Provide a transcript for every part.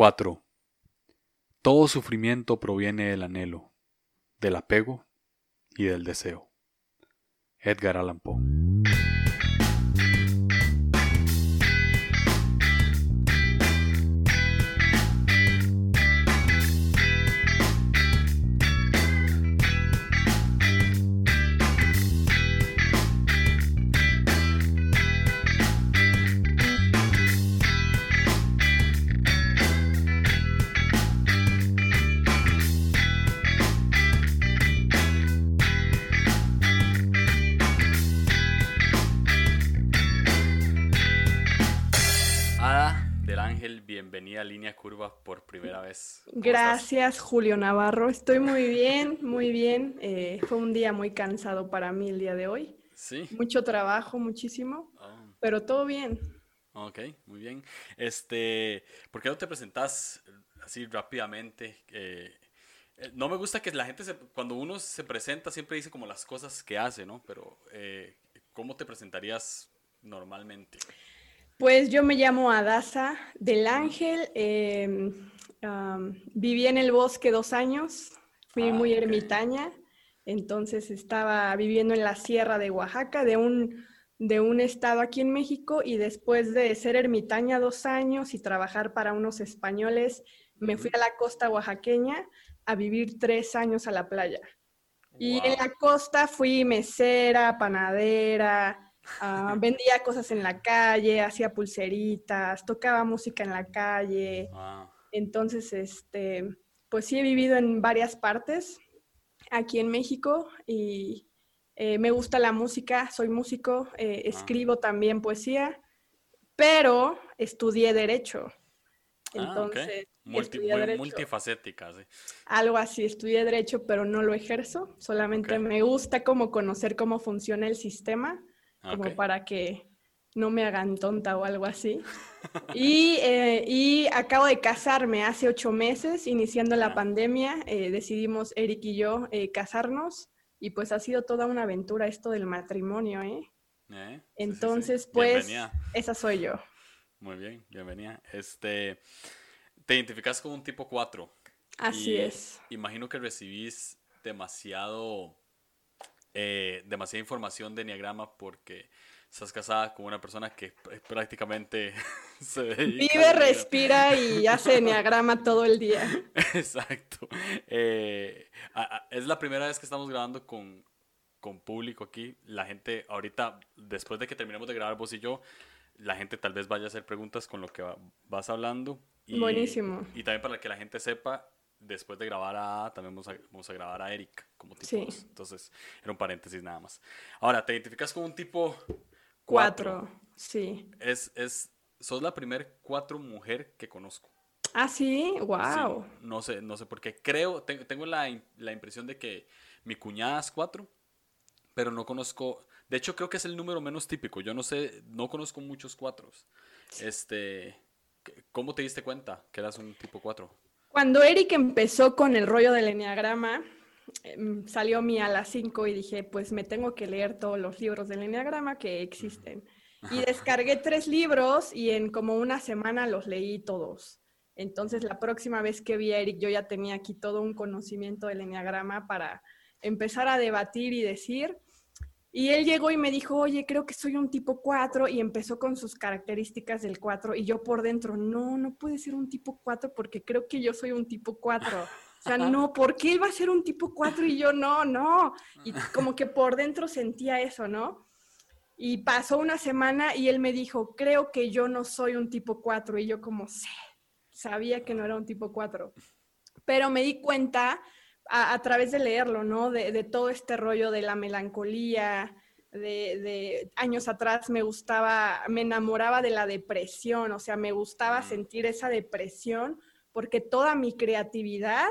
4. Todo sufrimiento proviene del anhelo, del apego y del deseo. Edgar Allan Poe. Primera vez. ¿Cómo Gracias, Julio Navarro. Estoy muy bien, muy bien. Eh, fue un día muy cansado para mí el día de hoy. Sí. Mucho trabajo, muchísimo, Ah, pero todo bien. ok, muy bien. Este, ¿por qué no te presentas así rápidamente? Eh, eh, no me gusta que la gente, se- cuando uno se presenta, siempre dice como las cosas que hace, ¿no? Pero, eh, ¿cómo te presentarías normalmente? Pues yo me llamo Adasa del Ángel. eh, viví en el bosque dos años, fui Ah, muy ermitaña, entonces estaba viviendo en la sierra de Oaxaca, de un, de un estado aquí en México, y después de ser ermitaña dos años y trabajar para unos españoles, me fui a la costa oaxaqueña a vivir tres años a la playa. Y en la costa fui mesera, panadera, ah, vendía cosas en la calle, hacía pulseritas, tocaba música en la calle. Entonces, este, pues sí he vivido en varias partes aquí en México y eh, me gusta la música, soy músico, eh, escribo también poesía, pero estudié derecho. ah. Entonces, Multi- estudié muy derecho. multifacética, sí. Algo así, estudié derecho, pero no lo ejerzo. Solamente me gusta como conocer cómo funciona el sistema, Ah, como para que no me hagan tonta o algo así. Y, eh, y acabo de casarme hace ocho meses, iniciando la Ah. pandemia. eh, decidimos Eric y yo eh, casarnos y pues ha sido toda una aventura esto del matrimonio, ¿eh? Sí, sí, sí. Entonces, pues, Bienvenida. esa soy yo. Muy bien, bienvenida. Este, te identificas como un tipo 4. Así y es. Imagino que recibís demasiado, demasiada información de Enneagrama porque estás casada con una persona que pr- prácticamente se dedica Vive, respira y hace enneagrama todo el día. Exacto. Eh, es la primera vez que estamos grabando con, con público aquí. La gente, ahorita, después de que terminemos de grabar vos y yo, la gente tal vez vaya a hacer preguntas con lo que va- vas hablando. Y, Buenísimo. Y también para que la gente sepa, después de grabar a también vamos a, vamos a grabar a Eric como tipo Sí. Entonces, era un paréntesis nada más. Ahora, ¿te identificas como un tipo Cuatro, sí. Es, es, sos la primer cuatro mujer que conozco. Ah, sí, Sí, wow. no sé, no sé por qué. Creo, te- tengo la, la impresión de que mi cuñada es cuatro, pero no conozco. De hecho, creo que es el número menos típico. Yo no sé, no conozco muchos cuatros. Este, ¿cómo te diste cuenta que eras un tipo cuatro? Cuando Eric empezó con el rollo del enneagrama, salió mi a las 5 y dije, pues me tengo que leer todos los libros del enneagrama que existen. Y descargué tres libros y en como una semana los leí todos. Entonces la próxima vez que vi a Eric yo ya tenía aquí todo un conocimiento del enneagrama para empezar a debatir y decir. Y él llegó y me dijo, oye, creo que soy un tipo 4 y empezó con sus características del 4 y yo por dentro, no, no puede ser un tipo 4 porque creo que yo soy un tipo 4. O sea, no, ¿por qué va a ser un tipo 4 y yo no, no? Y como que por dentro sentía eso, ¿no? Y pasó una semana y él me dijo, creo que yo no soy un tipo 4 y yo como, sí, sabía que no era un tipo 4. Pero me di cuenta a, a través de leerlo, ¿no? De, de todo este rollo de la melancolía, de, de años atrás me gustaba, me enamoraba de la depresión, o sea, me gustaba Mm. sentir esa depresión porque toda mi creatividad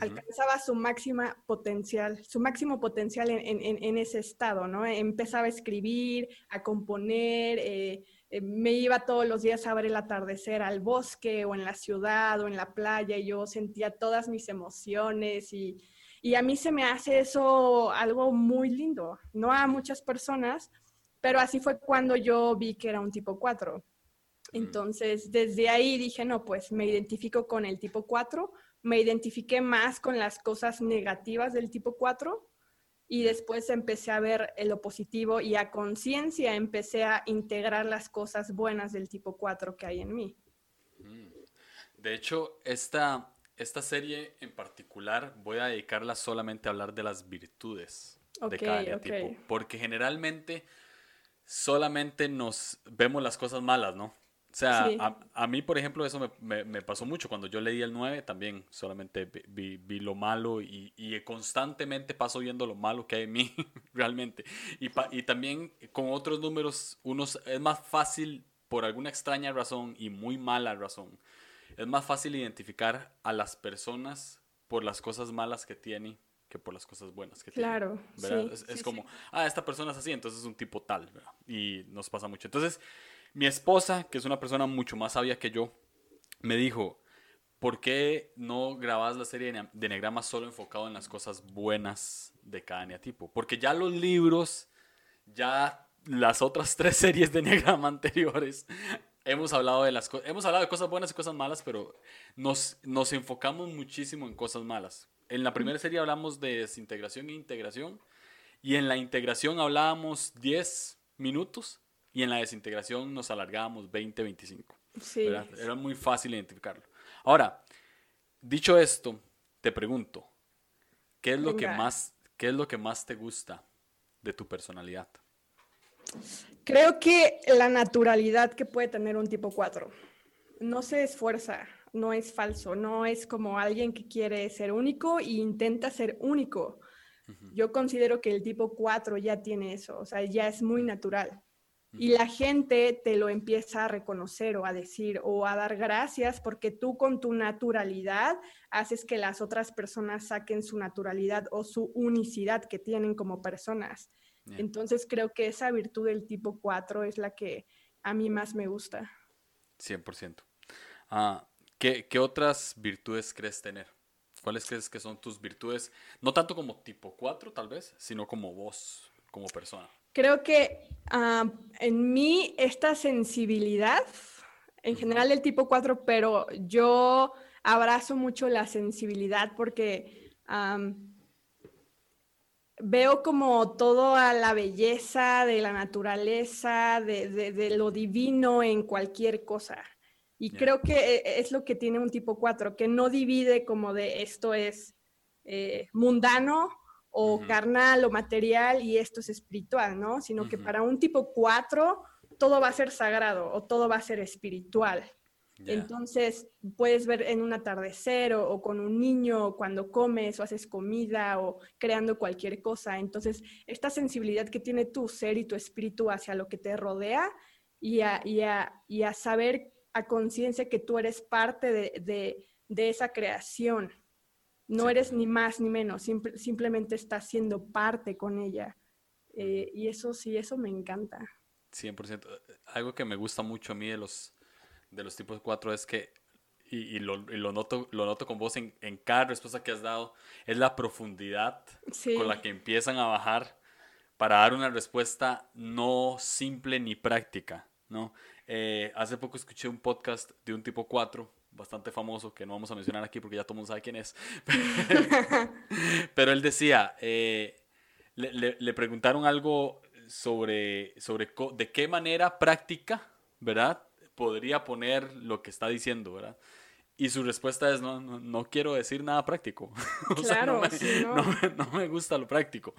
Alcanzaba su máxima potencial, su máximo potencial en, en- en- en ese estado, ¿no? Empezaba a escribir, a componer, eh, eh, me iba todos los días a ver el atardecer al bosque o en la ciudad o en la playa y yo sentía todas mis emociones y, y a mí se me hace eso algo muy lindo, no a muchas personas, pero así fue cuando yo vi que era un tipo 4. Entonces, desde ahí dije, no, pues me identifico con el tipo 4, me identifiqué más con las cosas negativas del tipo 4 y después empecé a ver lo positivo y a conciencia empecé a integrar las cosas buenas del tipo 4 que hay en mí. Mm. De hecho, esta, esta serie en particular voy a dedicarla solamente a hablar de las virtudes de cada tipo, porque generalmente solamente nos vemos las cosas malas, ¿no? O sea, a, mí, por ejemplo, eso me, pasó mucho. Cuando yo leí el 9, también solamente vi, lo malo y, constantemente paso viendo lo malo que hay en mí, realmente. Y, y también con otros números, unos, es más fácil, por alguna extraña razón y muy mala razón, es más fácil identificar a las personas por las cosas malas que tienen que por las cosas buenas que claro, tienen. Claro. es, como, ah, esta persona es así, entonces es un tipo tal, ¿verdad? Y nos pasa mucho. Entonces, mi esposa, que es una persona mucho más sabia que yo, me dijo, ¿por qué no grabas la serie de Enneagrama solo enfocado en las cosas buenas de cada eneatipo? Porque ya los libros, ya las otras tres series de Enneagrama anteriores, hemos hablado de las hemos hablado de cosas buenas y cosas malas, pero nos, nos enfocamos muchísimo en cosas malas. En la primera serie hablamos de desintegración e integración, y en la integración hablábamos 10 minutos y en la desintegración nos alargábamos 20, 25. Sí. Era muy fácil identificarlo. Ahora, dicho esto, te pregunto, ¿qué es lo, que más, ¿qué es lo que más te gusta de tu personalidad? Creo que la naturalidad que puede tener un tipo 4. No se esfuerza, no es falso, no es como alguien que quiere ser único e intenta ser único. Yo considero que el tipo 4 ya tiene eso, o sea, ya es muy natural. Y la gente te lo empieza a reconocer o a decir o a dar gracias porque tú con tu naturalidad haces que las otras personas saquen su naturalidad o su unicidad que tienen como personas. Entonces creo que esa virtud del tipo 4 es la que a mí más me gusta. 100%. Ah, ¿qué, ¿Qué otras virtudes crees tener? ¿Cuáles crees que son tus virtudes? No tanto como tipo 4 tal vez, sino como vos, como persona creo que en mí esta sensibilidad, en general el tipo 4, pero yo abrazo mucho la sensibilidad porque veo como toda la belleza de la naturaleza, de, lo divino en cualquier cosa. Y creo que e, es lo que tiene un tipo 4, que no divide como de esto es eh, mundano o carnal o material y esto es espiritual, ¿no? Sino que para un tipo 4 todo va a ser sagrado o todo va a ser espiritual. Entonces puedes ver en un atardecer o, con un niño cuando comes o haces comida o creando cualquier cosa. Entonces esta sensibilidad que tiene tu ser y tu espíritu hacia lo que te rodea y a, y a, saber a conciencia que tú eres parte de, de esa creación no eres ni más ni menos, simplemente estás siendo parte con ella. Eh, y eso sí, eso me encanta. 100%. Algo que me gusta mucho a mí de los, de los tipos 4 es que, y, lo, noto, lo noto con vos en, cada respuesta que has dado, es la profundidad con la que empiezan a bajar para dar una respuesta no simple ni práctica. ¿no? Eh, hace poco escuché un podcast de un tipo 4 bastante famoso que no vamos a mencionar aquí porque ya todo el mundo sabe quién es. Pero él decía, eh, le, preguntaron algo sobre, sobre de qué manera práctica, ¿verdad? Podría poner lo que está diciendo, ¿verdad? Y su respuesta es, no, no, quiero decir nada práctico. Claro, no, me, gusta lo práctico.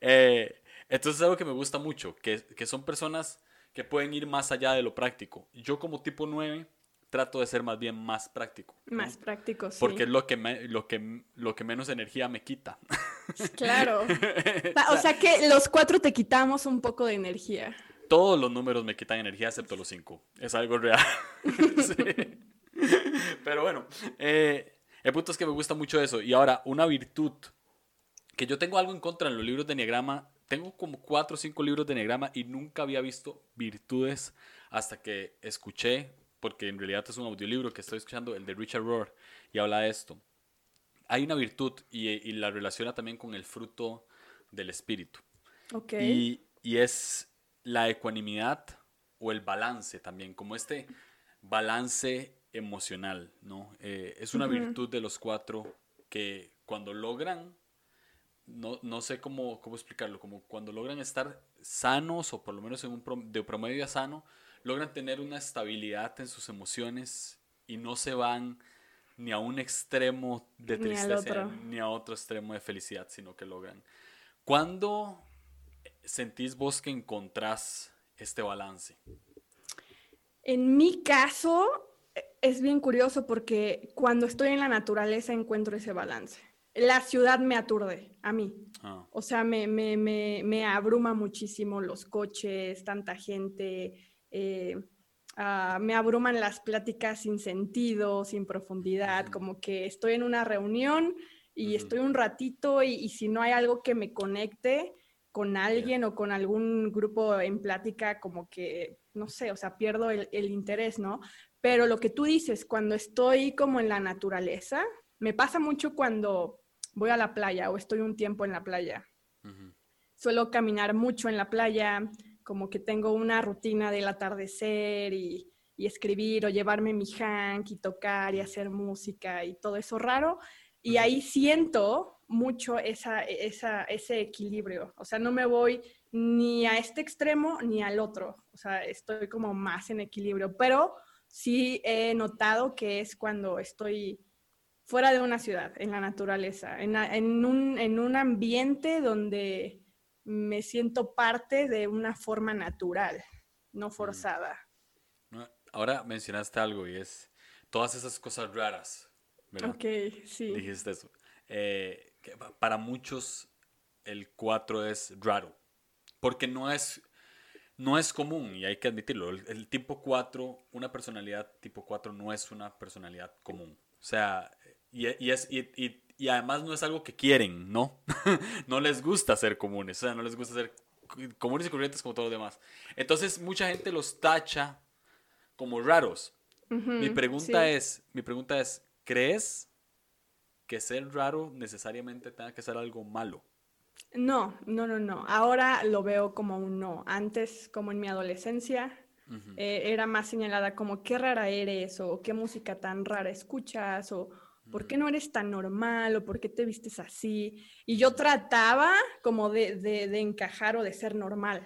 Eh, entonces es algo que me gusta mucho, que, que son personas que pueden ir más allá de lo práctico. Yo como tipo 9 trato de ser más bien más práctico. Más práctico, sí. Porque es lo que, lo, que, lo que menos energía me quita. Claro. o sea que los cuatro te quitamos un poco de energía. Todos los números me quitan energía excepto los cinco. Es algo real. Pero bueno, eh, el punto es que me gusta mucho eso. Y ahora, una virtud, que yo tengo algo en contra en los libros de Enneagrama. Tengo como cuatro o cinco libros de Enneagrama y nunca había visto virtudes hasta que escuché porque en realidad es un audiolibro que estoy escuchando, el de Richard Rohr, y habla de esto. Hay una virtud y, la relaciona también con el fruto del espíritu. Okay. Y, es la ecuanimidad o el balance también, como este, balance emocional, ¿no? Eh, es una virtud de los cuatro que cuando logran, no, no sé cómo, cómo, explicarlo, como cuando logran estar sanos o por lo menos en un de promedio sano, logran tener una estabilidad en sus emociones y no se van ni a un extremo de tristeza ni, a otro extremo de felicidad, sino que logran. ¿Cuándo sentís vos que encontrás este balance? En mi caso, es bien curioso porque cuando estoy en la naturaleza encuentro ese balance. La ciudad me aturde a mí. Ah. O sea, me, me, me, me, abruma muchísimo los coches, tanta gente. Eh, Ah, me abruman las pláticas sin sentido, sin profundidad, como que estoy en una reunión y estoy un ratito y, si no hay algo que me conecte con alguien o con algún grupo en plática, como que, no sé, o sea, pierdo el, interés, ¿no? Pero lo que tú dices, cuando estoy como en la naturaleza, me pasa mucho cuando voy a la playa o estoy un tiempo en la playa. Suelo caminar mucho en la playa, como que tengo una rutina del atardecer y, escribir o llevarme mi hank y tocar y hacer música y todo eso raro. Y ahí siento mucho esa, ese equilibrio. O sea, no me voy ni a este extremo ni al otro. O sea, estoy como más en equilibrio. Pero sí he notado que es cuando estoy fuera de una ciudad, en la naturaleza, en, en, un, en un ambiente donde me siento parte de una forma natural, no mm. forzada. Ahora mencionaste algo y es todas esas cosas raras. ¿verdad? Ok, sí. Dijiste eso. Eh, para muchos el 4 es raro, porque no es, no es común y hay que admitirlo. El, tipo 4, una personalidad tipo 4 no es una personalidad común. O sea, y, es, y y además no es algo que quieren, ¿no? no les gusta ser comunes, o sea, no les gusta ser comunes y corrientes como todos los demás. Entonces mucha gente los tacha como raros. mi pregunta es, mi pregunta es, ¿crees que ser raro necesariamente tenga que ser algo malo? No, no, no, no. Ahora lo veo como un no. Antes, como en mi adolescencia, eh, era más señalada como qué rara eres o qué música tan rara escuchas o, ¿por qué no eres tan normal o por qué te vistes así? Y yo trataba como de, de, encajar o de ser normal,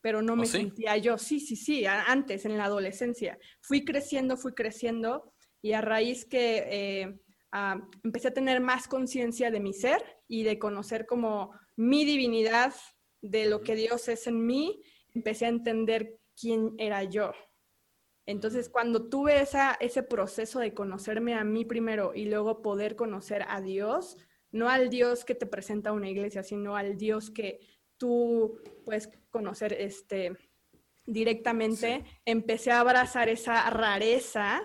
pero no ¿Oh, me sentía yo. Sí, sí, sí, antes, en la adolescencia. Fui creciendo, fui creciendo y a raíz que eh, ah, empecé a tener más conciencia de mi ser y de conocer como mi divinidad, de lo que Dios es en mí, empecé a entender quién era yo. Entonces, cuando tuve esa, ese proceso de conocerme a mí primero y luego poder conocer a Dios, no al Dios que te presenta una iglesia, sino al Dios que tú puedes conocer este, directamente, empecé a abrazar esa rareza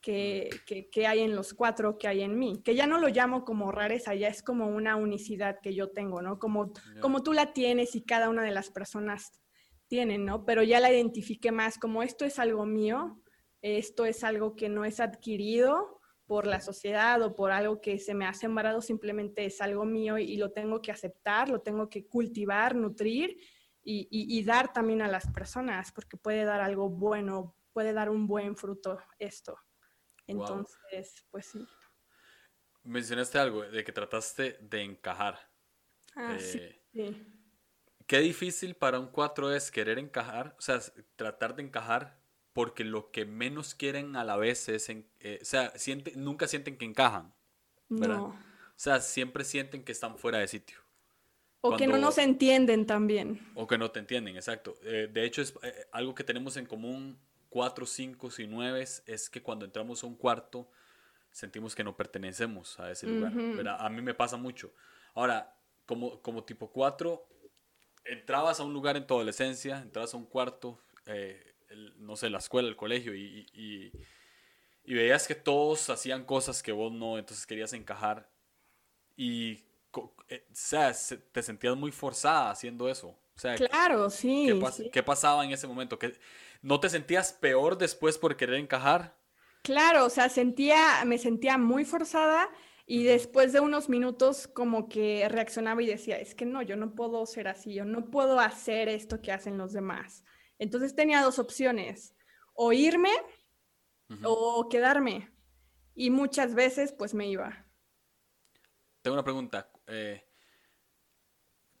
que, que, hay en los cuatro, que hay en mí, que ya no lo llamo como rareza, ya es como una unicidad que yo tengo, ¿no? Como, como tú la tienes y cada una de las personas tienen, ¿no? Pero ya la identifique más como esto es algo mío, esto es algo que no es adquirido por la sociedad o por algo que se me ha sembrado, simplemente es algo mío y, lo tengo que aceptar, lo tengo que cultivar, nutrir y, dar también a las personas, porque puede dar algo bueno, puede dar un buen fruto esto. Entonces, pues sí. Mencionaste algo de que trataste de encajar. Ah, sí. Eh, qué difícil para un 4 es querer encajar, o sea, tratar de encajar porque lo que menos quieren a la vez es, en, eh, o sea, siente, nunca sienten que encajan, ¿verdad? O sea, siempre sienten que están fuera de sitio. O que no nos entienden también. O que no te entienden, exacto. Eh, de hecho, es eh, algo que tenemos en común 4, 5 y 9 es que cuando entramos a un cuarto sentimos que no pertenecemos a ese lugar. A mí me pasa mucho. Ahora, como, como tipo 4, entrabas a un lugar en tu adolescencia, entrabas a un cuarto, eh, no sé, la escuela, el colegio, y, y, veías que todos hacían cosas que vos no, entonces querías encajar. Y, eh, o sea, te sentías muy forzada haciendo eso. O sea, claro, sí ¿qué, ¿Qué pasaba en ese momento? ¿Que ¿No te sentías peor después por querer encajar? Claro, o sea, sentía, me sentía muy forzada y después de unos minutos como que reaccionaba y decía, es que no, yo no puedo ser así, yo no puedo hacer esto que hacen los demás. Entonces tenía dos opciones, o irme o quedarme. Y muchas veces pues me iba. Tengo una pregunta. Eh,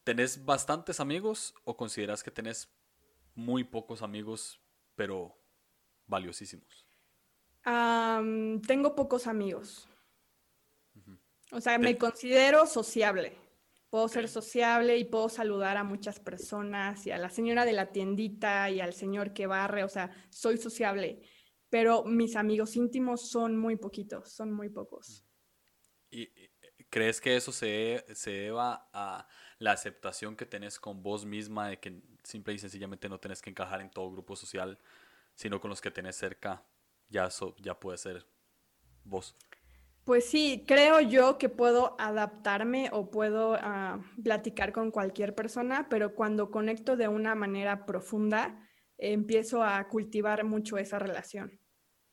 ¿Tenés bastantes amigos o consideras que tenés muy pocos amigos, pero valiosísimos? tengo pocos amigos. O sea, me considero sociable. Puedo ser sociable y puedo saludar a muchas personas y a la señora de la tiendita y al señor que barre. O sea, soy sociable. Pero mis amigos íntimos son muy poquitos, son muy pocos. ¿Y crees que eso se, se deba a la aceptación que tenés con vos misma de que simple y sencillamente no tenés que encajar en todo grupo social, sino con los que tenés cerca, ya, ya puede ser vos. Pues sí, creo yo que puedo adaptarme o puedo ah, platicar con cualquier persona, pero cuando conecto de una manera profunda, empiezo a cultivar mucho esa relación.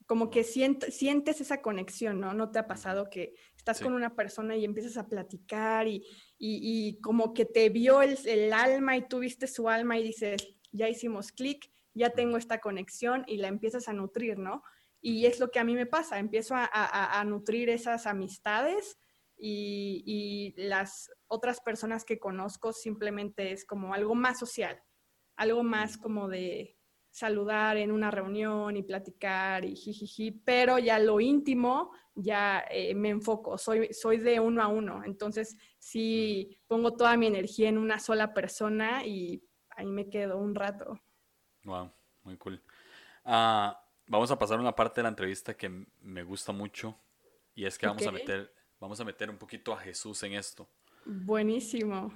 Como que sientes esa conexión, ¿no? ¿No te ha pasado que estás con una persona y empiezas a platicar y, y, como que te vio el, el, alma y tú viste su alma y dices, ya hicimos clic, ya tengo esta conexión y la empiezas a nutrir, ¿no? Y es lo que a mí me pasa, empiezo a, a, nutrir esas amistades y, y, las otras personas que conozco simplemente es como algo más social, algo más como de, saludar en una reunión y platicar y jijiji, pero ya lo íntimo ya eh, me enfoco, soy, soy de uno a uno, entonces sí pongo toda mi energía en una sola persona y ahí me quedo un rato. Wow, muy cool. Ah, vamos a pasar una parte de la entrevista que me gusta mucho y es que vamos a meter, vamos a meter un poquito a Jesús en esto. Buenísimo.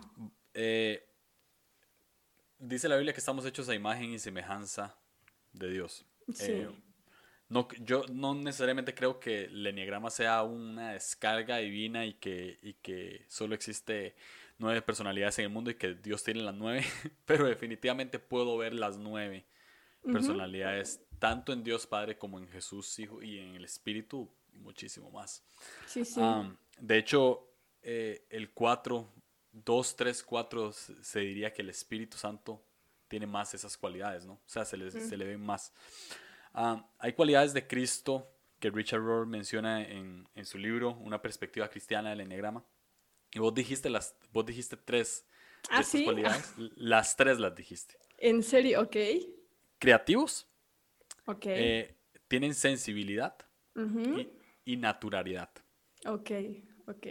Eh, dice la Biblia que estamos hechos a imagen y semejanza de Dios. Eh, no, yo no necesariamente creo que el enneagrama sea una descarga divina y que, y que solo existe nueve personalidades en el mundo y que Dios tiene las nueve, pero definitivamente puedo ver las nueve personalidades, tanto en Dios Padre como en Jesús Hijo y en el Espíritu, muchísimo más. Sí, sí. de hecho, eh, el 4 2, 3, 4 se diría que el Espíritu Santo tiene más esas cualidades, ¿no? O sea, se le, se le ven más. Hay cualidades de Cristo que Richard Rohr menciona en, en, su libro, Una perspectiva cristiana del enneagrama. Y vos dijiste, las, vos dijiste tres de ¿Ah, ¿sí? cualidades. Las tres las dijiste. ¿En serio? Ok. Creativos. Ok. Eh, tienen sensibilidad y, y naturalidad. Ok.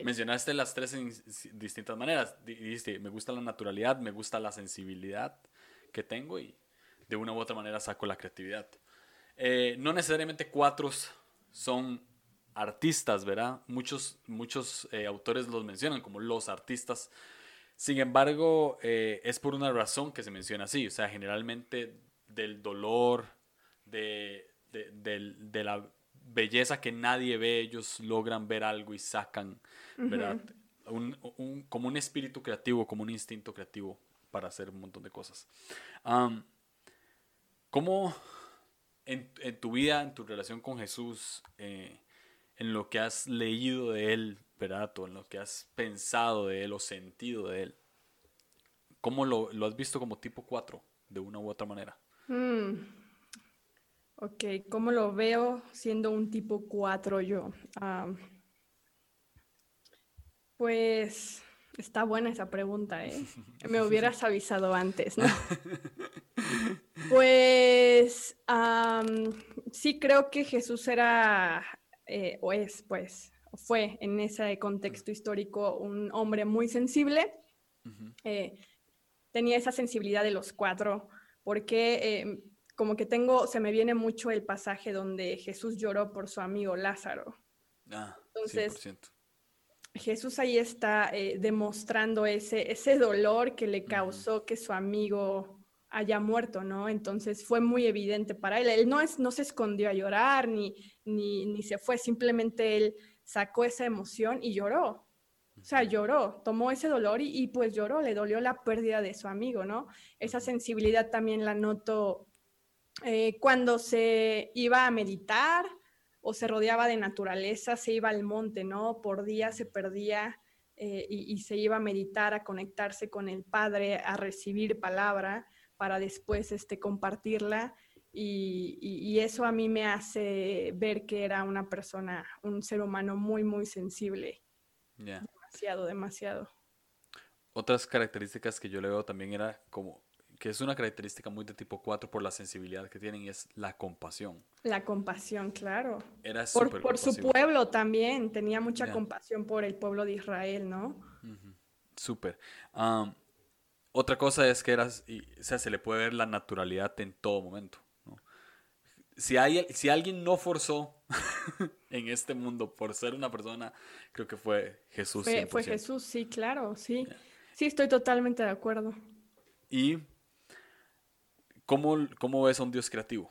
Mencionaste las tres en distintas maneras. Dijiste, me gusta la naturalidad, me gusta la sensibilidad que tengo y de una u otra manera saco la creatividad. Eh, no necesariamente cuatro son artistas, ¿verdad? Muchos, muchos eh, autores los mencionan como los artistas. Sin embargo, eh, es por una razón que se menciona así. O sea, generalmente del dolor, de, de la belleza que nadie ve, ellos logran ver algo y sacan, ¿verdad? un, como un espíritu creativo, como un instinto creativo para hacer un montón de cosas. ¿Cómo en, tu vida, en tu relación con Jesús, eh, en lo que has leído de Él, ¿verdad? O en lo que has pensado de Él o sentido de Él, ¿cómo lo, has visto como tipo 4 de una u otra manera? Mm. Ok, ¿cómo lo veo siendo un tipo 4 yo? pues está buena esa pregunta, ¿eh? Me hubieras avisado antes, ¿no? Pues sí creo que Jesús era, eh, o es, pues, fue en ese contexto histórico un hombre muy sensible. Eh, tenía esa sensibilidad de los cuatro, porque em, como que tengo, se me viene mucho el pasaje donde Jesús lloró por su amigo Lázaro. Ah, Entonces, Jesús ahí está eh, demostrando ese, ese dolor que le causó que su amigo haya muerto, ¿no? Entonces fue muy evidente para él. Él no, es, no se escondió a llorar ni, ni, ni se fue, simplemente él sacó esa emoción y lloró. O sea, lloró, tomó ese dolor y, y, pues lloró, le dolió la pérdida de su amigo, ¿no? Esa sensibilidad también la noto eh, cuando se iba a meditar o se rodeaba de naturaleza, se iba al monte, ¿no? Por día se perdía eh, y, se iba a meditar, a conectarse con el Padre, a recibir palabra para después este, compartirla. y, eso a mí me hace ver que era una persona, un ser humano muy, muy sensible. Demasiado, demasiado. Otras características que yo le veo también era como que es una característica muy de tipo 4 por la sensibilidad que tienen y es la compasión. La compasión, claro. Era por, por su pueblo también, tenía mucha compasión por el pueblo de Israel, ¿no? Súper. otra cosa es que eras, y, o sea, se le puede ver la naturalidad en todo momento. Si, hay, si alguien no forzó en este mundo por ser una persona, creo que fue Jesús. Fue, Jesús, sí, claro, sí. Sí, estoy totalmente de acuerdo. Y ¿Cómo, ¿Cómo ves a un Dios creativo?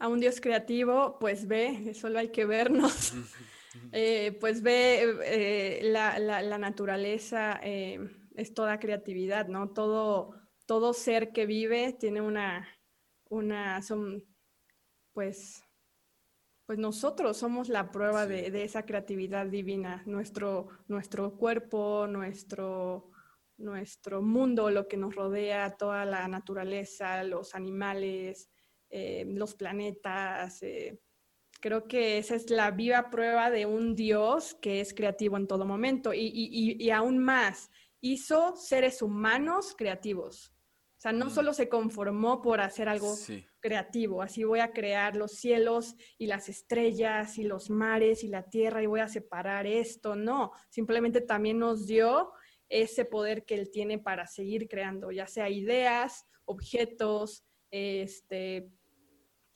A un Dios creativo, pues ve, solo hay que vernos. Eh, pues ve eh, la, la, naturaleza, eh, es toda creatividad, ¿no? Todo, todo ser que vive tiene una, una, son, pues, pues nosotros somos la prueba de, de, esa creatividad divina, nuestro, nuestro cuerpo, nuestro, nuestro mundo, lo que nos rodea, toda la naturaleza, los animales, eh, los planetas. Eh, creo que esa es la viva prueba de un Dios que es creativo en todo momento y, aún más, hizo seres humanos creativos. O sea, no mm. solo se conformó por hacer algo creativo, así voy a crear los cielos y las estrellas y los mares y la tierra y voy a separar esto, no, simplemente también nos dio ese poder que él tiene para seguir creando, ya sea ideas, objetos, este,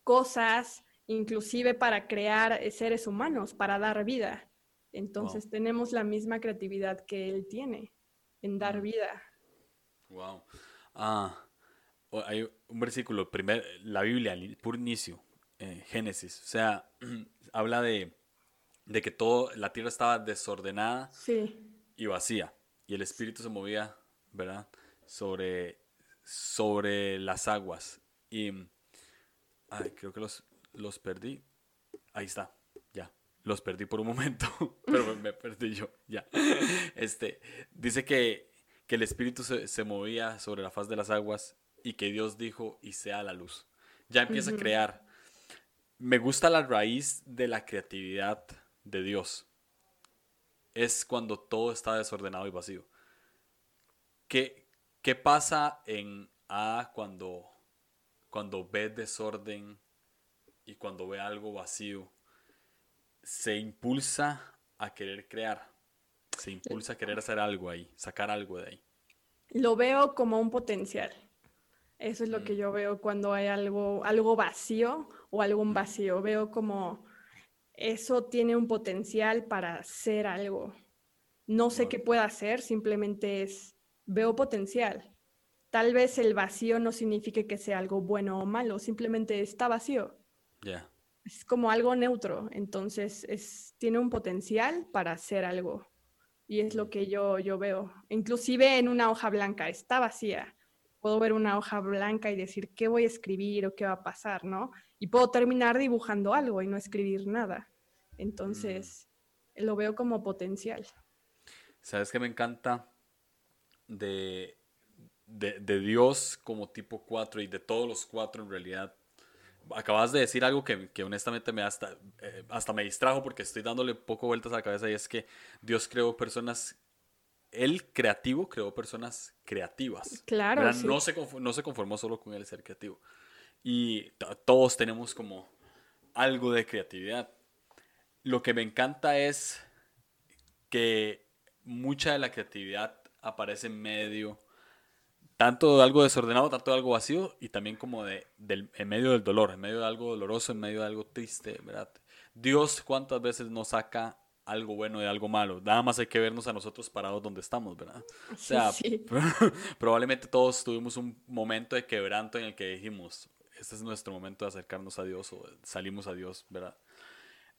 cosas, inclusive para crear seres humanos, para dar vida. Entonces tenemos la misma creatividad que él tiene en dar vida. Wow. Ah, hay un versículo, primer, la Biblia, por inicio, eh, Génesis, o sea, habla de, de que todo, la tierra estaba desordenada y vacía y el espíritu se movía, ¿verdad? Sobre, sobre las aguas. Y, ay, creo que los, los perdí. Ahí está, ya. Los perdí por un momento, pero me perdí yo, ya. Este, dice que, que el espíritu se, se, movía sobre la faz de las aguas y que Dios dijo y sea la luz. Ya empieza a crear. Me gusta la raíz de la creatividad de Dios es cuando todo está desordenado y vacío. ¿Qué, qué pasa en A cuando, cuando ve desorden y cuando ve algo vacío? Se impulsa a querer crear, se impulsa a querer hacer algo ahí, sacar algo de ahí. Lo veo como un potencial. Eso es lo que mm. yo veo cuando hay algo, algo vacío o algún vacío. Veo como eso tiene un potencial para ser algo. No sé qué pueda hacer, simplemente es, veo potencial. Tal vez el vacío no signifique que sea algo bueno o malo, simplemente está vacío. Ya. Es como algo neutro, entonces es, tiene un potencial para hacer algo. Y es lo que yo, yo veo. Inclusive en una hoja blanca, está vacía. Puedo ver una hoja blanca y decir qué voy a escribir o qué va a pasar, ¿no? Y puedo terminar dibujando algo y no escribir nada. Entonces, mm. lo veo como potencial. ¿Sabes qué me encanta de, de, Dios como tipo 4 y de todos los cuatro en realidad? Acabas de decir algo que, que honestamente me hasta, eh, hasta me distrajo porque estoy dándole poco vueltas a la cabeza y es que Dios creó personas él creativo creó personas creativas. Claro. No, se no se conformó solo con el ser creativo y todos tenemos como algo de creatividad. Lo que me encanta es que mucha de la creatividad aparece en medio, tanto de algo desordenado, tanto de algo vacío, y también como de, del, en medio del dolor, en medio de algo doloroso, en medio de algo triste, ¿verdad? Dios cuántas veces nos saca algo bueno de algo malo. Nada más hay que vernos a nosotros parados donde estamos, ¿verdad? O sea, probablemente todos tuvimos un momento de quebranto en el que dijimos, este es nuestro momento de acercarnos a Dios o salimos a Dios, ¿verdad?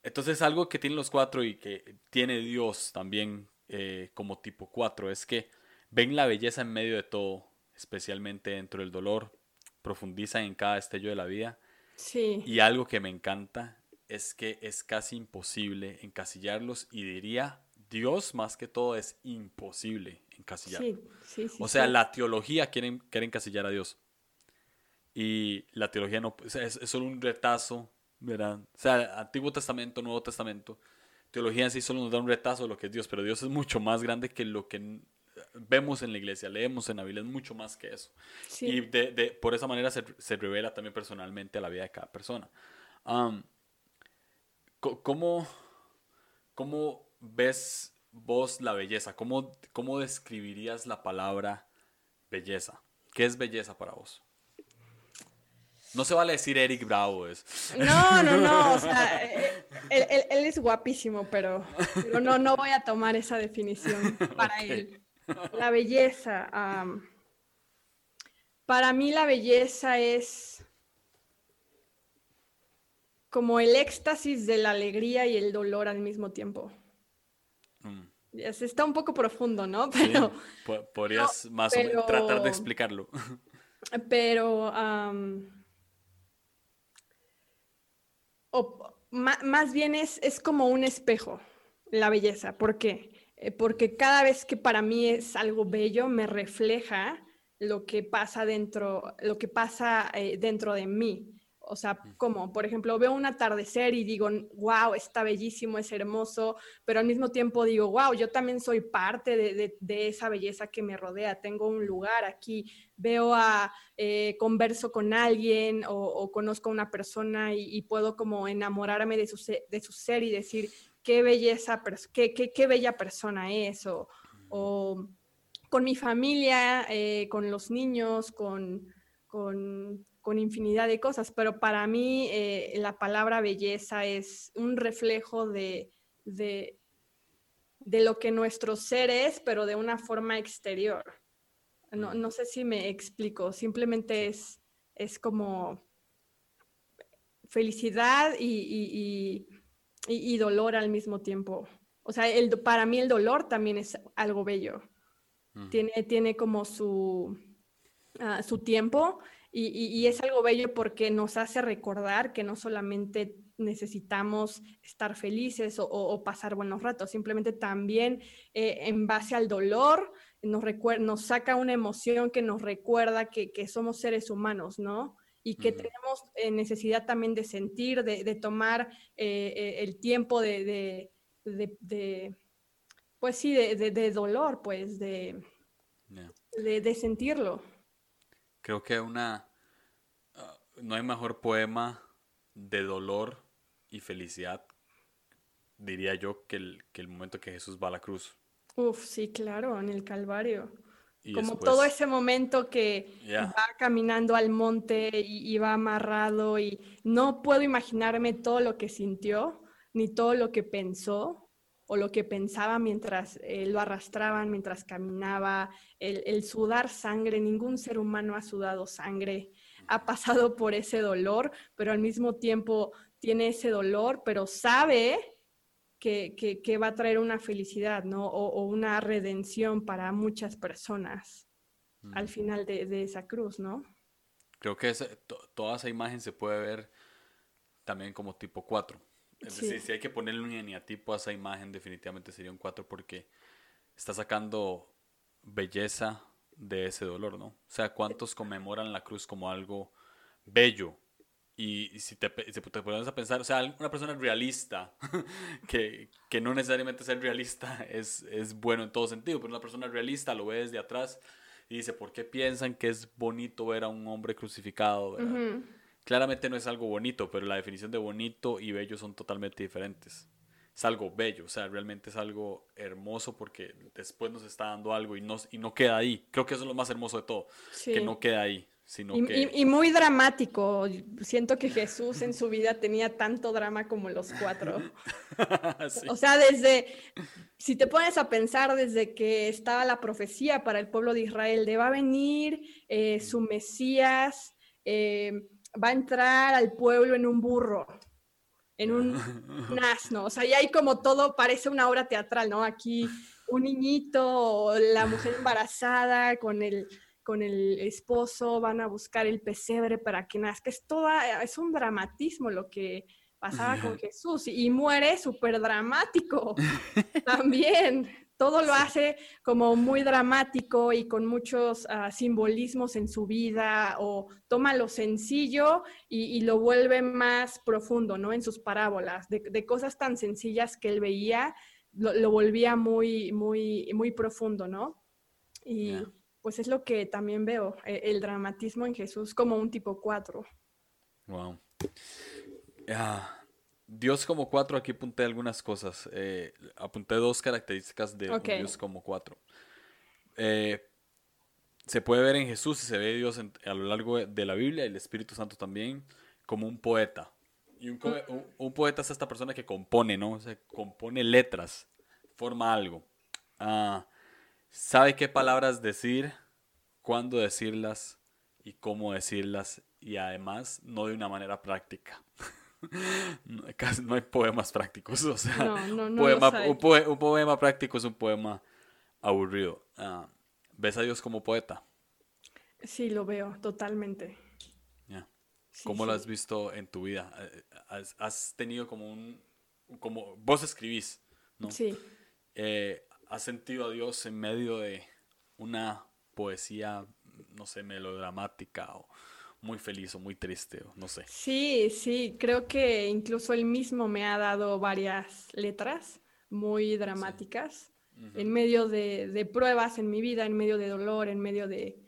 Entonces algo que tienen los cuatro y que tiene Dios también eh, como tipo cuatro es que ven la belleza en medio de todo, especialmente dentro del dolor, profundizan en cada estello de la vida. Sí. Y algo que me encanta es que es casi imposible encasillarlos y diría Dios más que todo es imposible encasillarlos. Sí, sí, sí, o sea, la teología quiere, quiere encasillar a Dios y la teología no, es, es, solo un retazo, ¿verdad? O sea, Antiguo Testamento, Nuevo Testamento, teología en sí solo nos da un retazo de lo que es Dios, pero Dios es mucho más grande que lo que vemos en la iglesia, leemos en la Biblia, es mucho más que eso. Y de, de, por esa manera se, se, revela también personalmente a la vida de cada persona. ¿cómo, ¿Cómo ves vos la belleza? ¿Cómo, ¿Cómo describirías la palabra belleza? ¿Qué es belleza para vos? No se vale decir Eric Bravo. Es. No, no, no. O sea, eh, él, él, es guapísimo, pero, no, no voy a tomar esa definición para él. La belleza. para mí la belleza es como el éxtasis de la alegría y el dolor al mismo tiempo. Mm. Está un poco profundo, ¿no? Pero, podrías más o menos tratar de explicarlo. Pero o, más bien es, es como un espejo la belleza. ¿Por qué? Eh, porque cada vez que para mí es algo bello, me refleja lo que pasa dentro, lo que pasa eh, dentro de mí. O sea, como, por ejemplo, veo un atardecer y digo, wow, está bellísimo, es hermoso, pero al mismo tiempo digo, wow, yo también soy parte de, de, esa belleza que me rodea, tengo un lugar aquí, veo a, eh, converso con alguien o, conozco a una persona y, puedo como enamorarme de su, de su ser y decir, qué belleza, qué, qué, qué bella persona es, o, o con mi familia, eh, con los niños, con, con con infinidad de cosas, pero para mí eh, la palabra belleza es un reflejo de, de, lo que nuestro ser es, pero de una forma exterior. No, no sé si me explico, simplemente es, es como felicidad y, y, dolor al mismo tiempo. O sea, el, para mí el dolor también es algo bello. Tiene, tiene como su, ah, su tiempo y, es algo bello porque nos hace recordar que no solamente necesitamos estar felices o, pasar buenos ratos, simplemente también eh, en base al dolor nos, nos saca una emoción que nos recuerda que, somos seres humanos, ¿no? Y que tenemos eh, necesidad también de sentir, de, tomar eh, el tiempo de, pues sí, de, dolor, pues, de, de sentirlo. Creo que una... Ah, no hay mejor poema de dolor y felicidad, diría yo, que el, que el momento que Jesús va a la cruz. Uf, sí, claro, en el Calvario. Como todo ese momento que va caminando al monte y, y, va amarrado y no puedo imaginarme todo lo que sintió, ni todo lo que pensó, o lo que pensaba mientras eh, lo arrastraban, mientras caminaba, el, sudar sangre, ningún ser humano ha sudado sangre, ha pasado por ese dolor, pero al mismo tiempo tiene ese dolor, pero sabe que, va a traer una felicidad, ¿no? O, una redención para muchas personas al final de, esa cruz, ¿no? Creo que toda esa imagen se puede ver también como tipo 4 es decir, si hay que ponerle un eneatipo a esa imagen, definitivamente sería un 4 porque está sacando belleza de ese dolor, ¿no? O sea, ¿cuántos conmemoran la cruz como algo bello? Y, si te, si te pones a pensar, o sea, una persona realista, que, que, no necesariamente ser realista es, es bueno en todo sentido, pero una persona realista lo ve desde atrás y dice, ¿por qué piensan que es bonito ver a un hombre crucificado? ¿verdad? Claramente no es algo bonito, pero la definición de bonito y bello son totalmente diferentes. Es algo bello, o sea, realmente es algo hermoso porque después nos está dando algo y no, y no queda ahí. Creo que eso es lo más hermoso de todo, que no queda ahí. Sino y, que... y, muy dramático. Siento que Jesús en su vida tenía tanto drama como los cuatro. O sea, desde, si te pones a pensar, desde que estaba la profecía para el pueblo de Israel de va a venir eh, su Mesías, eh, va a entrar al pueblo en un burro, en un, asno. O sea, ya hay como todo, parece una obra teatral, ¿no? Aquí un niñito, la mujer embarazada con el, con el esposo, van a buscar el pesebre para que nazca. Es, toda, es un dramatismo lo que pasaba con Jesús y muere súper dramático también. Todo lo hace como muy dramático y con muchos ah, simbolismos en su vida o toma lo sencillo y, lo vuelve más profundo, ¿no? En sus parábolas, de, cosas tan sencillas que él veía, lo, volvía muy, muy, muy profundo, ¿no? Y pues es lo que también veo, e, el, dramatismo en Jesús como un tipo cuatro. Wow. Dios como cuatro, aquí apunté algunas cosas. Eh, apunté dos características de Dios como cuatro. Eh, se puede ver en Jesús y se ve Dios a lo largo de la Biblia y el Espíritu Santo también como un poeta. Y un, poeta es esta persona que compone, ¿no? O sea, compone letras, forma algo. Ah, sabe qué palabras decir, cuándo decirlas y cómo decirlas y además no de una manera práctica. Casi no hay poemas prácticos. O sea, un, poema, práctico es un poema aburrido. Ah, ¿Ves a Dios como poeta? Sí, lo veo, totalmente. ¿Cómo lo has visto en tu vida? Eh, ¿Has, tenido como un... como Vos escribís, ¿no? Sí. Eh, ¿Has sentido a Dios en medio de una poesía, no sé, melodramática o muy feliz o muy triste, o no sé. Sí, sí, creo que incluso él mismo me ha dado varias letras muy dramáticas en medio de, pruebas en mi vida, en medio de dolor, en medio de,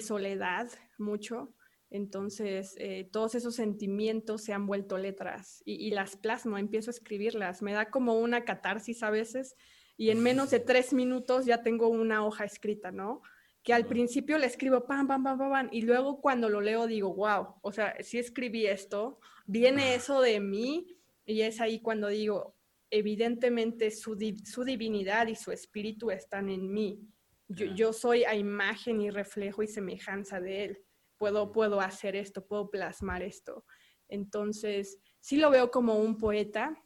soledad, mucho. Entonces, eh, todos esos sentimientos se han vuelto letras y, y, las plasmo, empiezo a escribirlas. Me da como una catarsis a veces y en menos de tres minutos ya tengo una hoja escrita, ¿no? Que al principio le escribo pam, pam, pam, pam, pam, y luego cuando lo leo digo, wow, o sea, si escribí esto, viene eso de mí, y es ahí cuando digo, evidentemente su, su divinidad y su espíritu están en mí. Yo, yo, soy a imagen y reflejo y semejanza de él. Puedo, puedo hacer esto, puedo plasmar esto. Entonces, sí lo veo como un poeta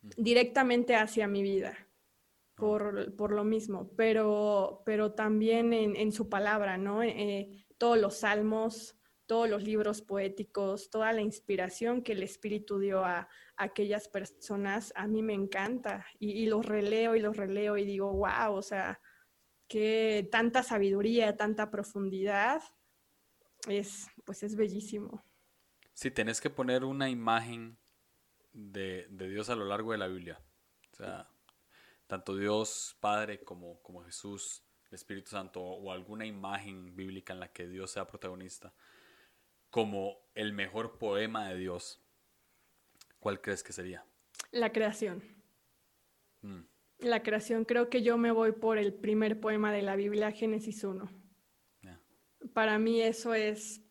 directamente hacia mi vida por, lo mismo, pero, pero también en, su palabra, ¿no? Eh, todos los salmos, todos los libros poéticos, toda la inspiración que el Espíritu dio a, aquellas personas, a mí me encanta y, los releo y los releo y digo, wow, o sea, que tanta sabiduría, tanta profundidad, es, pues es bellísimo. Si tenés que poner una imagen de, de Dios a lo largo de la Biblia, o sea, tanto Dios Padre como, como Jesús, el Espíritu Santo o alguna imagen bíblica en la que Dios sea protagonista, como el mejor poema de Dios, ¿cuál crees que sería? La creación. Mm. La creación, creo que yo me voy por el primer poema de la Biblia, Génesis 1. Para mí eso es...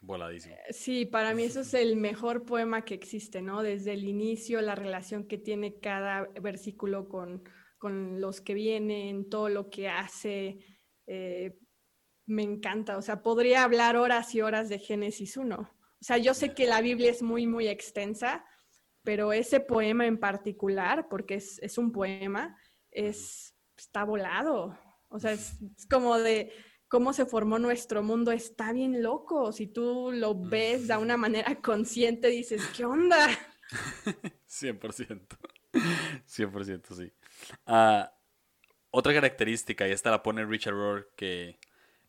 Voladísimo. Eh, sí, para mí eso es el mejor poema que existe, ¿no? Desde el inicio, la relación que tiene cada versículo con, los que vienen, todo lo que hace. Eh, me encanta, o sea, podría hablar horas y horas de Génesis 1. O sea, yo sé que la Biblia es muy, muy extensa, pero ese poema en particular, porque es, un poema, es, está volado. O sea, es como de, cómo se formó nuestro mundo está bien loco. Si tú lo ves de una manera consciente, dices, ¿qué onda? 100%. 100% sí. Ah, otra característica, y esta la pone Richard Rohr, que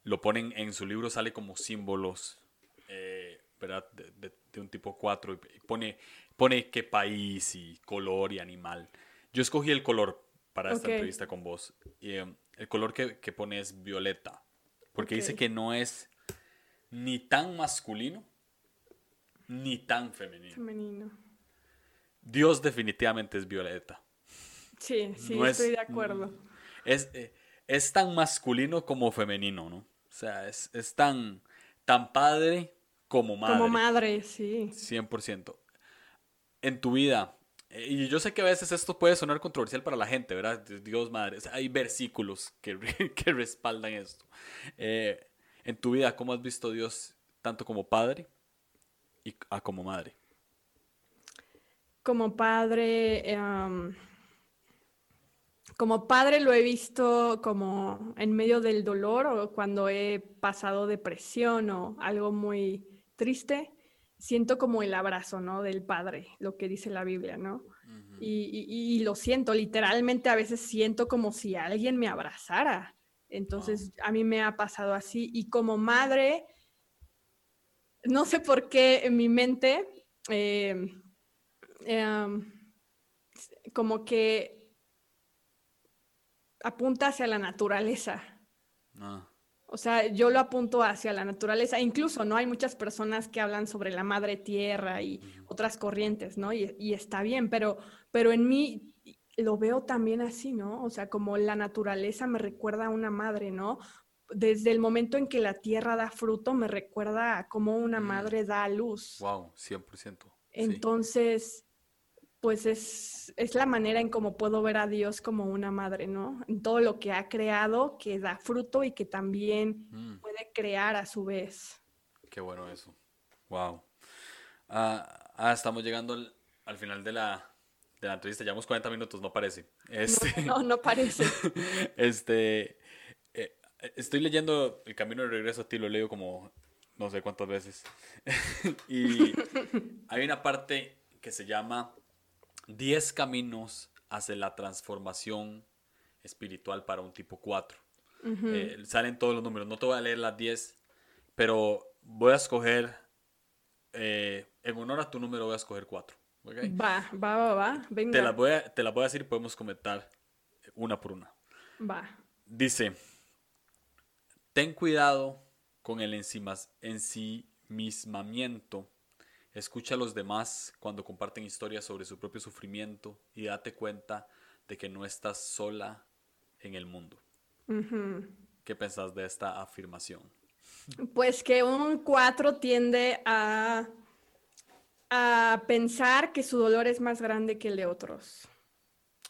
lo ponen en su libro, sale como símbolos, eh, ¿verdad? De, un tipo 4, y pone, pone qué país y color y animal. Yo escogí el color para esta entrevista con vos. Y, eh, el color que, que pone es violeta. Porque dice que no es ni tan masculino ni tan femenino. Femenino. Dios definitivamente es violeta. Sí, sí, estoy de acuerdo. Es, eh, es, tan masculino como femenino, ¿no? O sea, es, es tan, tan padre como madre. Como madre, sí. 100%. En tu vida, y yo sé que a veces esto puede sonar controversial para la gente, ¿verdad? Dios madre, hay versículos que, que respaldan esto. Eh, en tu vida, ¿cómo has visto a Dios tanto como padre y como madre? Como padre, em, como padre lo he visto como en medio del dolor o cuando he pasado depresión o algo muy triste siento como el abrazo, ¿no? Del Padre, lo que dice la Biblia, ¿no? y, lo siento, literalmente a veces siento como si alguien me abrazara. Entonces, a mí me ha pasado así. Y como madre, no sé por qué en mi mente, em, em, como que apunta hacia la naturaleza. Ah. O sea, yo lo apunto hacia la naturaleza. Incluso, ¿no? Hay muchas personas que hablan sobre la madre tierra y otras corrientes, ¿no? Y, está bien, pero, pero en mí lo veo también así, ¿no? O sea, como la naturaleza me recuerda a una madre, ¿no? Desde el momento en que la tierra da fruto, me recuerda a cómo una mm. madre da luz. Wow, 100%. Entonces, pues es, es, la manera en cómo puedo ver a Dios como una madre, ¿no? En todo lo que ha creado, que da fruto y que también mm. puede crear a su vez. Qué bueno eso. Wow. Ah, ah estamos llegando al, final de la, de la entrevista. Llevamos 40 minutos, no parece. Este, no, no, parece. este, eh, estoy leyendo El Camino de Regreso a ti, lo leo como no sé cuántas veces. y hay una parte que se llama 10 caminos hacia la transformación espiritual para un tipo 4. Eh, salen todos los números. No te voy a leer las 10, pero voy a escoger, eh, en honor a tu número, voy a escoger 4. Va, va, va, va. Venga. Te las voy a, te la voy a decir y podemos comentar una por una. Va. Dice, ten cuidado con el ensimismamiento Escucha a los demás cuando comparten historias sobre su propio sufrimiento y date cuenta de que no estás sola en el mundo. ¿Qué pensás de esta afirmación? Pues que un 4 tiende a, a pensar que su dolor es más grande que el de otros.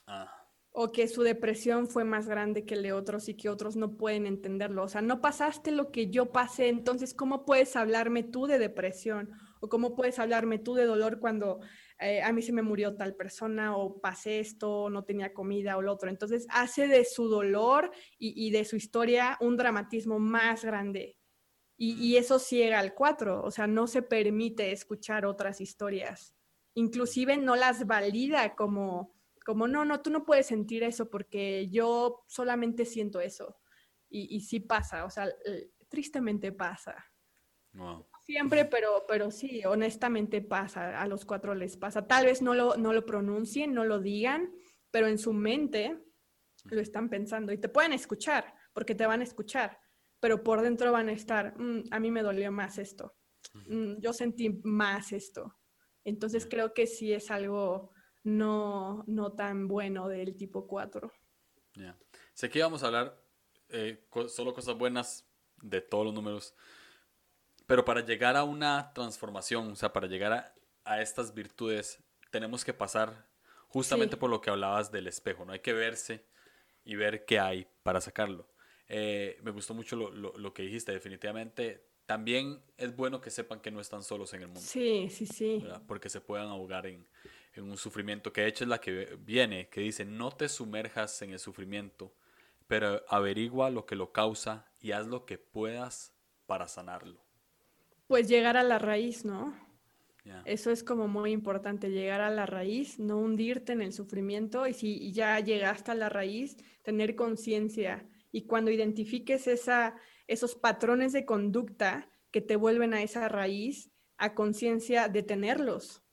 Ah. O que su depresión fue más grande que el de otros y que otros no pueden entenderlo. O sea, no pasaste lo que yo pasé, entonces, ¿cómo puedes hablarme tú de depresión? O cómo puedes hablarme tú de dolor cuando eh, a mí se me murió tal persona o pasé esto, no tenía comida o lo otro. Entonces hace de su dolor y, de su historia un dramatismo más grande. Y, eso ciega al cuatro, o sea, no se permite escuchar otras historias. Inclusive no las valida como, como no, no, tú no puedes sentir eso porque yo solamente siento eso. Y, y sí pasa, o sea, tristemente pasa. Siempre, pero, pero sí, honestamente pasa, a los cuatro les pasa. Tal vez no lo, no lo pronuncien, no lo digan, pero en su mente lo están pensando y te pueden escuchar, porque te van a escuchar, pero por dentro van a estar, mm, a mí me dolió más esto, mm, yo sentí más esto. Entonces creo que sí es algo no, no tan bueno del tipo 4. Sé que íbamos a hablar eh, solo cosas buenas de todos los números, pero para llegar a una transformación, o sea, para llegar a, estas virtudes, tenemos que pasar justamente por lo que hablabas del espejo, ¿no? Hay que verse y ver qué hay para sacarlo. Eh, me gustó mucho lo, que dijiste, definitivamente. También es bueno que sepan que no están solos en el mundo. Sí, sí, sí. Porque se puedan ahogar en, en un sufrimiento, que de hecho es la que viene, que dice, no te sumerjas en el sufrimiento, pero averigua lo que lo causa y haz lo que puedas para sanarlo. Pues llegar a la raíz, ¿no? Eso es como muy importante, llegar a la raíz, no hundirte en el sufrimiento y si ya llegaste a la raíz, tener conciencia y cuando identifiques esa, esos patrones de conducta que te vuelven a esa raíz, a conciencia detenerlos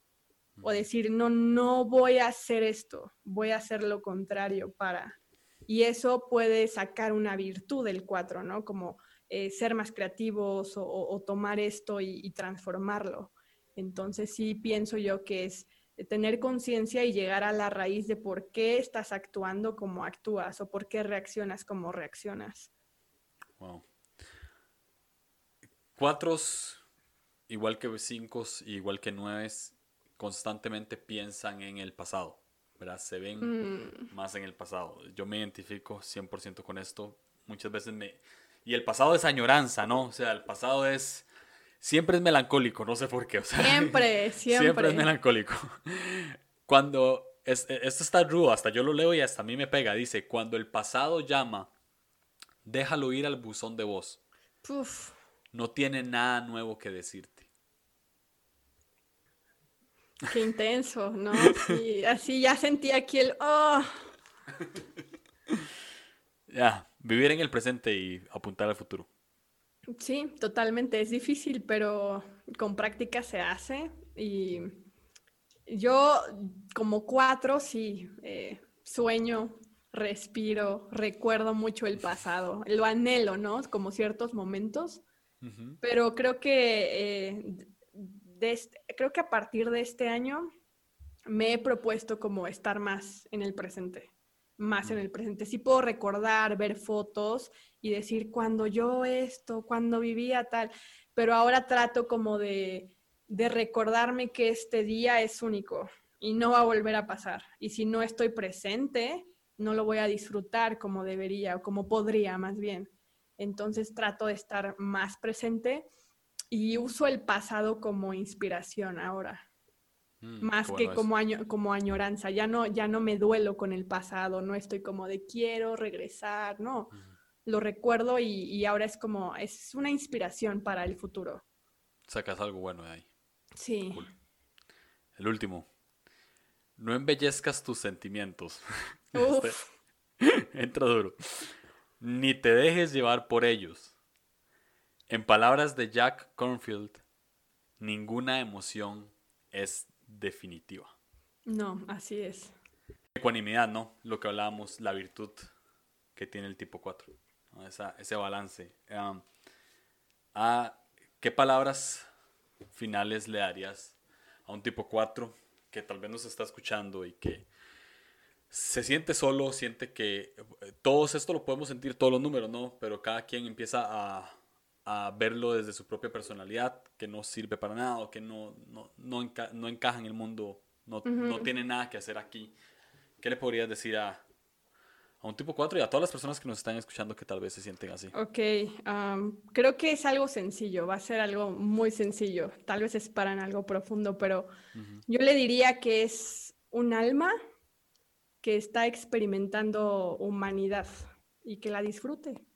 o decir, no, no voy a hacer esto, voy a hacer lo contrario para. Y eso puede sacar una virtud del cuatro, ¿no? Como eh, ser más creativos o, tomar esto y, transformarlo. Entonces sí pienso yo que es tener conciencia y llegar a la raíz de por qué estás actuando como actúas o por qué reaccionas como reaccionas. Wow. Cuatros, igual que cinco, igual que nueve, constantemente piensan en el pasado, ¿verdad? Se ven mm. más en el pasado. Yo me identifico 100% con esto. Muchas veces me, y el pasado es añoranza, ¿no? O sea, el pasado es... Siempre es melancólico, no sé por qué. siempre, siempre. Siempre es melancólico. Cuando... esto está rudo, hasta yo lo leo y hasta a mí me pega. Dice, cuando el pasado llama, déjalo ir al buzón de voz. No tiene nada nuevo que decirte. Qué intenso, ¿no? Así ya sentí aquí el... Oh. Ya, vivir en el presente y apuntar al futuro. Sí, totalmente. Es difícil, pero con práctica se hace. Y yo como cuatro, sí, eh, sueño, respiro, recuerdo mucho el pasado. Lo anhelo, ¿no? Como ciertos momentos. Pero creo que, eh, este, creo que a partir de este año me he propuesto como estar más en el presente más en el presente. Sí puedo recordar, ver fotos y decir cuando yo esto, cuando vivía tal, pero ahora trato como de, de recordarme que este día es único y no va a volver a pasar. Y si no estoy presente, no lo voy a disfrutar como debería o como podría más bien. Entonces trato de estar más presente y uso el pasado como inspiración ahora. Mm, más que como, como añoranza. Ya no, ya no me duelo con el pasado, no estoy como de quiero regresar, no. Lo recuerdo y, ahora es como, es una inspiración para el futuro. Sacas algo bueno de ahí. Sí. El último. No embellezcas tus sentimientos. Este, entra duro. Ni te dejes llevar por ellos. En palabras de Jack Cornfield, ninguna emoción es definitiva. No, así es. Ecuanimidad, ¿no? Lo que hablábamos, la virtud que tiene el tipo 4, ese balance. ¿Qué palabras finales le darías a un tipo 4 que tal vez nos está escuchando y que se siente solo, siente que eh, todos esto lo podemos sentir, todos los números, ¿no? Pero cada quien empieza a, a verlo desde su propia personalidad, que no sirve para nada o que no, no, no, encaja en el mundo, no, no, tiene nada que hacer aquí. ¿Qué le podrías decir a, a un tipo 4 y a todas las personas que nos están escuchando que tal vez se sienten así? Ok, creo que es algo sencillo, va a ser algo muy sencillo, tal vez es para algo profundo, pero yo le diría que es un alma que está experimentando humanidad y que la disfrute.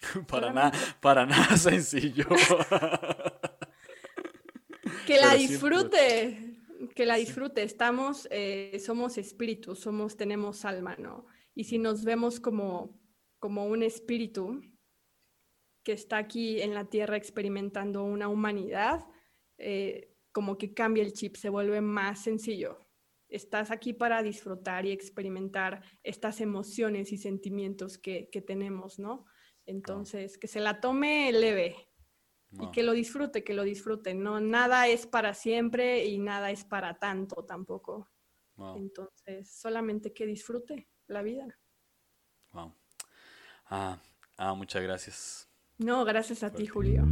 para nada, para nada sencillo. que la disfrute, que la disfrute. Estamos, eh, somos espíritus, somos, tenemos alma, ¿no? Y si nos vemos como, como un espíritu que está aquí en la tierra experimentando una humanidad, eh, como que cambia el chip, se vuelve más sencillo. Estás aquí para disfrutar y experimentar estas emociones y sentimientos que, que tenemos, ¿no? Entonces, que se la tome leve y que lo disfrute, que lo disfrute. No, nada es para siempre y nada es para tanto tampoco. Entonces, solamente que disfrute la vida. Wow. Ah, ah, muchas gracias. No, gracias a ti, Julio.